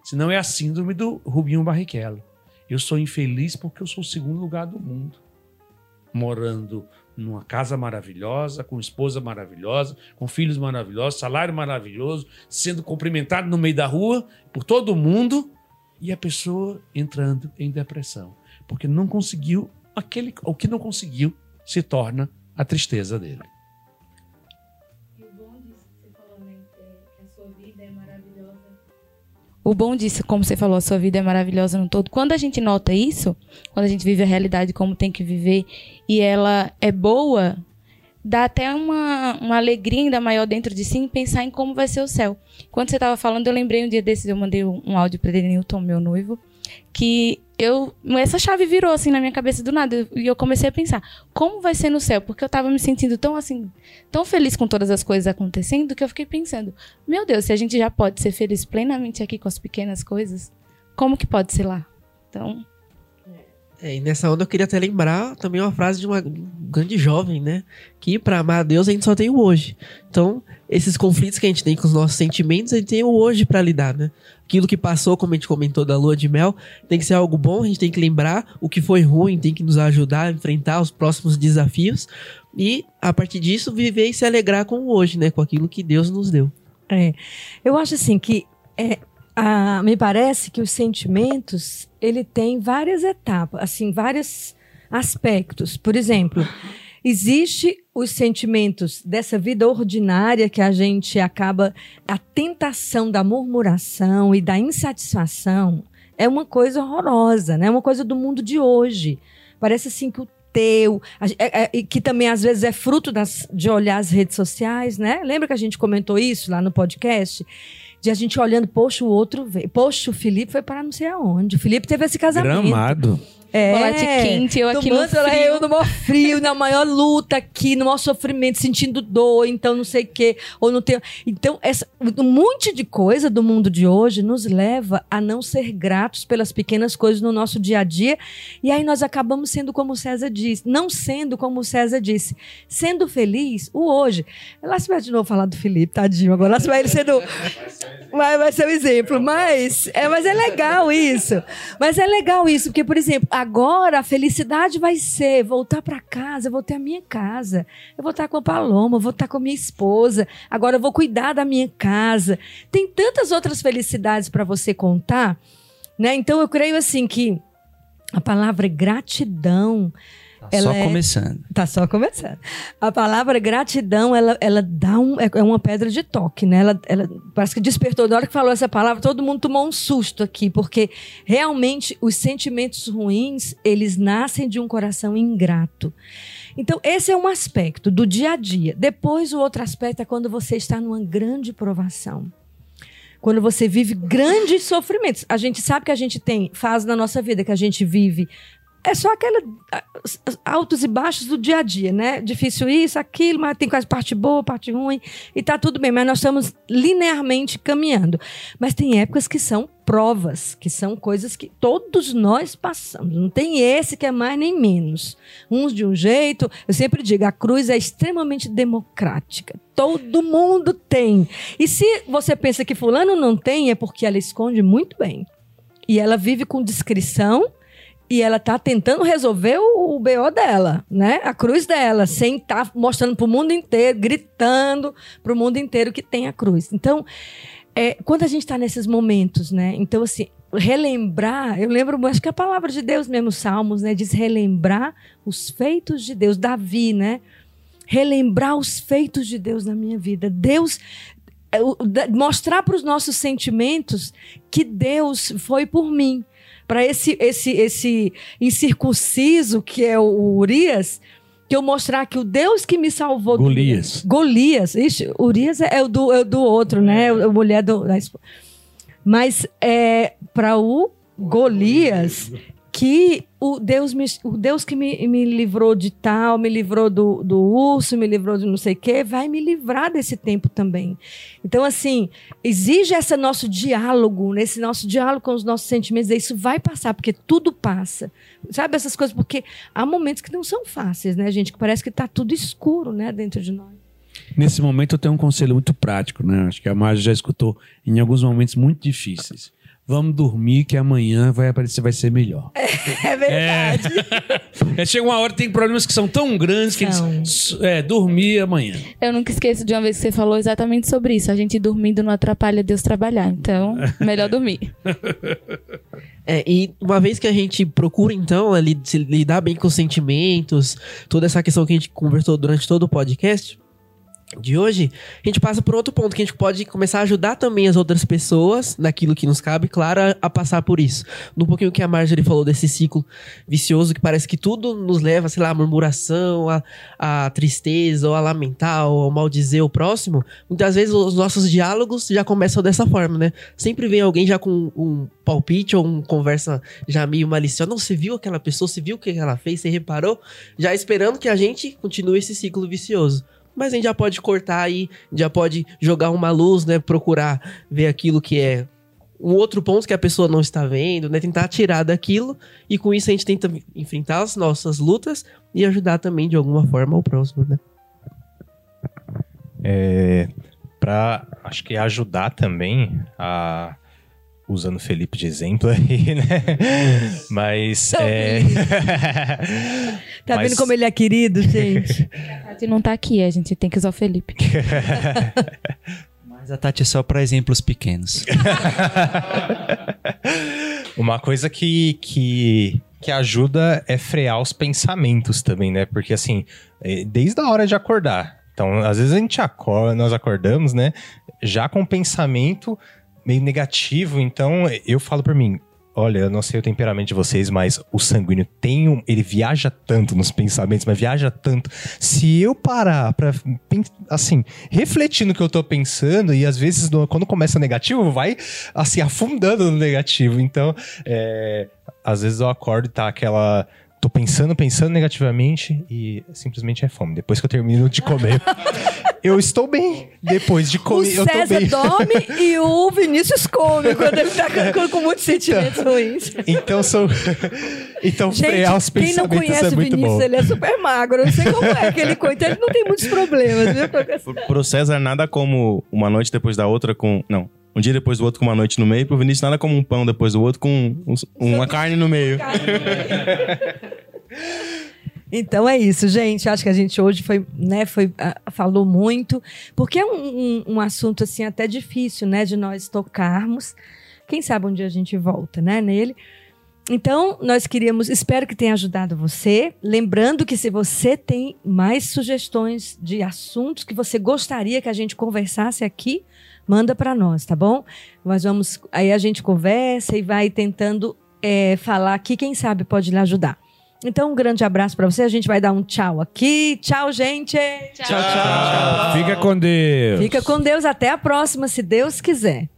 Senão é a síndrome do Rubinho Barrichello. Eu sou infeliz porque eu sou o segundo lugar do mundo. Morando numa casa maravilhosa, com esposa maravilhosa, com filhos maravilhosos, salário maravilhoso, sendo cumprimentado no meio da rua por todo mundo e a pessoa entrando em depressão, porque não conseguiu aquele o que não conseguiu se torna a tristeza dele. O bom disso, como você falou, a sua vida é maravilhosa no todo. Quando a gente nota isso, quando a gente vive a realidade como tem que viver e ela é boa, dá até uma, uma alegria ainda maior dentro de si em pensar em como vai ser o céu. Quando você estava falando, eu lembrei um dia desses, eu mandei um, um áudio para Denilton, meu noivo, que eu essa chave virou assim na minha cabeça do nada e eu comecei a pensar como vai ser no céu porque eu tava me sentindo tão assim tão feliz com todas as coisas acontecendo que eu fiquei pensando meu Deus se a gente já pode ser feliz plenamente aqui com as pequenas coisas como que pode ser lá então É, e nessa onda eu queria até lembrar também uma frase de uma grande jovem, né? Que pra amar a Deus a gente só tem o hoje. Então, esses conflitos que a gente tem com os nossos sentimentos, a gente tem o hoje pra lidar, né? Aquilo que passou, como a gente comentou da lua de mel, tem que ser algo bom, a gente tem que lembrar o que foi ruim, tem que nos ajudar a enfrentar os próximos desafios e, a partir disso, viver e se alegrar com o hoje, né? Com aquilo que Deus nos deu. É, eu acho assim que é, a- me parece que os sentimentos ele tem várias etapas, assim, vários aspectos. Por exemplo, existe os sentimentos dessa vida ordinária que a gente acaba a tentação da murmuração e da insatisfação é uma coisa horrorosa, né? É uma coisa do mundo de hoje. Parece assim que o teu, é- é- que também às vezes é fruto das- de olhar as redes sociais, né? Lembra que a gente comentou isso lá no podcast? De a gente olhando, poxa, o outro veio. Poxa, o Felipe foi para não sei aonde. O Felipe teve esse casamento. Gramado. É, Chocolate quente, eu aqui no ela- frio. Eu no maior frio, na maior luta aqui, no maior sofrimento, sentindo dor, então não sei o quê, ou não tenho... Então, essa, um monte de coisa do mundo de hoje nos leva a não ser gratos pelas pequenas coisas no nosso dia a dia, e aí nós acabamos sendo como o César disse, não sendo como o César disse, sendo feliz o hoje. Lá se vai de novo falar do Felipe, tadinho, agora lá se vai ele sendo... <laughs> Vai, vai ser um exemplo, mas é, mas é legal isso. Mas é legal isso, porque, por exemplo, agora a felicidade vai ser voltar para casa, eu vou ter a minha casa, eu vou estar com a Paloma, eu vou estar com a minha esposa, agora eu vou cuidar da minha casa. Tem tantas outras felicidades para você contar, né? Então eu creio assim que a palavra gratidão Tá Ela só é- começando. Tá só começando. A palavra gratidão, ela, ela dá um, é é uma pedra de toque, né? Ela, ela parece que despertou. Na hora que falou essa palavra, todo mundo tomou um susto aqui, porque realmente os sentimentos ruins, eles nascem de um coração ingrato. Então, esse é um aspecto do dia a dia. Depois, o outro aspecto é quando você está numa grande provação. Quando você vive grandes sofrimentos. A gente sabe que a gente tem fase na nossa vida que a gente vive é só aquele ah, altos e baixos do dia a dia, né? Difícil isso, aquilo, mas tem quase parte boa, parte ruim, e tá tudo bem, mas nós estamos linearmente caminhando. Mas tem épocas que são provas, que são coisas que todos nós passamos. Não tem esse que é mais nem menos. Uns de um jeito, eu sempre digo, a cruz é extremamente democrática. Todo mundo tem. E se você pensa que fulano não tem, é porque ela esconde muito bem. E ela vive com discrição e ela tá tentando resolver o, o BO dela, né? A cruz dela, sem estar mostrando pro mundo inteiro, gritando pro mundo inteiro que tem a cruz. Então, é, quando a gente está nesses momentos, né? Então, assim, relembrar, eu lembro, acho que a palavra de Deus mesmo, Salmos, né? Diz relembrar os feitos de Deus. Davi, né? Relembrar os feitos de Deus na minha vida. Deus é, mostrar para os nossos sentimentos que Deus foi por mim. Para esse, esse, esse incircunciso que é o Urias, que eu mostrar que o Deus que me salvou. do- Golias. Golias. Ixi, Urias é, é o, do, é o do outro, né? A mulher do. Mas é para o Golias que o Deus, me, o Deus que me, me livrou de tal, me livrou do, do urso, me livrou de não sei o quê, vai me livrar desse tempo também. Então, assim, exige esse nosso diálogo, nesse nosso diálogo com os nossos sentimentos, isso vai passar, porque tudo passa. Sabe essas coisas? Porque há momentos que não são fáceis, né, gente? Que parece que está tudo escuro, né, dentro de nós. Nesse momento eu tenho um conselho muito prático, né? Acho que a Márcia já escutou em alguns momentos muito difíceis. Vamos dormir que amanhã vai aparecer, vai ser melhor. É verdade. <laughs> É, chega uma hora tem problemas que são tão grandes que eles, é, dormir amanhã. Eu nunca esqueço de uma vez que você falou exatamente sobre isso. A gente dormindo não atrapalha Deus trabalhar. Então, <laughs> melhor dormir. É, e uma vez que a gente procura, então, ali, se lidar bem com os sentimentos, toda essa questão que a gente conversou durante todo o podcast de hoje, a gente passa por outro ponto, que a gente pode começar a ajudar também as outras pessoas, naquilo que nos cabe, claro, a, a passar por isso. No pouquinho que a Marjorie falou desse ciclo vicioso, que parece que tudo nos leva, sei lá, à murmuração, a, a tristeza, ou a lamentar, ou a maldizer o próximo, muitas vezes os nossos diálogos já começam dessa forma, né? Sempre vem alguém já com um palpite ou uma conversa já meio maliciosa. Não, você viu aquela pessoa, você viu o que ela fez, você reparou? Já esperando que a gente continue esse ciclo vicioso. Mas a gente já pode cortar aí, já pode jogar uma luz, né? Procurar ver aquilo que é um outro ponto que a pessoa não está vendo, né? Tentar tirar daquilo. E com isso a gente tenta enfrentar as nossas lutas e ajudar também de alguma forma o próximo, né? É, para acho que ajudar também a usando o Felipe de exemplo aí, <laughs> né? Mas é, <laughs> Tá Mas- vendo como ele é querido, gente? <laughs> A Tati não tá aqui, a gente tem que usar o Felipe. Mas a Tati é só pra exemplos pequenos. Uma coisa que, que, que ajuda é frear os pensamentos também, né? Porque assim, é, desde a hora de acordar. Então, às vezes a gente acorda, nós acordamos, né? Já com um pensamento meio negativo. Então, eu falo por mim. Olha, eu não sei o temperamento de vocês, mas o sanguíneo tem um, ele viaja tanto nos pensamentos, mas viaja tanto. Se eu parar pen- assim, refletir no que eu tô pensando, e às vezes quando começa negativo, vai, assim, afundando no negativo. Então, é, às vezes eu acordo e tá aquela. Tô pensando, pensando negativamente e simplesmente é fome. Depois que eu termino de comer, <laughs> eu estou bem. Depois de O comer, eu tô César bem. dorme <laughs> e o Vinícius come quando ele tá com, com <laughs> muitos sentimentos ruins. Então são. <laughs> então, Gente, frear os quem não pensamentos conhece é o Vinícius, bom. ele é super magro. Eu não sei como é que ele coitado, ele não tem muitos problemas, viu? Pro- César, nada como uma noite depois da outra com. Não. Um dia depois do outro com uma noite no meio. Pro Vinícius, nada como um pão depois do outro com uns- uma carne no meio. Então é isso, gente. Acho que a gente hoje foi, né, foi, ah, falou muito, porque é um, um- um assunto assim até difícil, né, de nós tocarmos. Quem sabe um dia a gente volta, né, nele. Então, nós queríamos, espero que tenha ajudado você. Lembrando que se você tem mais sugestões de assuntos que você gostaria que a gente conversasse aqui, manda para nós, tá bom? Nós vamos, aí a gente conversa e vai tentando é, falar aqui, quem sabe pode lhe ajudar. Então, um grande abraço para você. A gente vai dar um tchau aqui. Tchau, gente. Tchau, tchau. Fica com Deus. Fica com Deus. Até a próxima, se Deus quiser.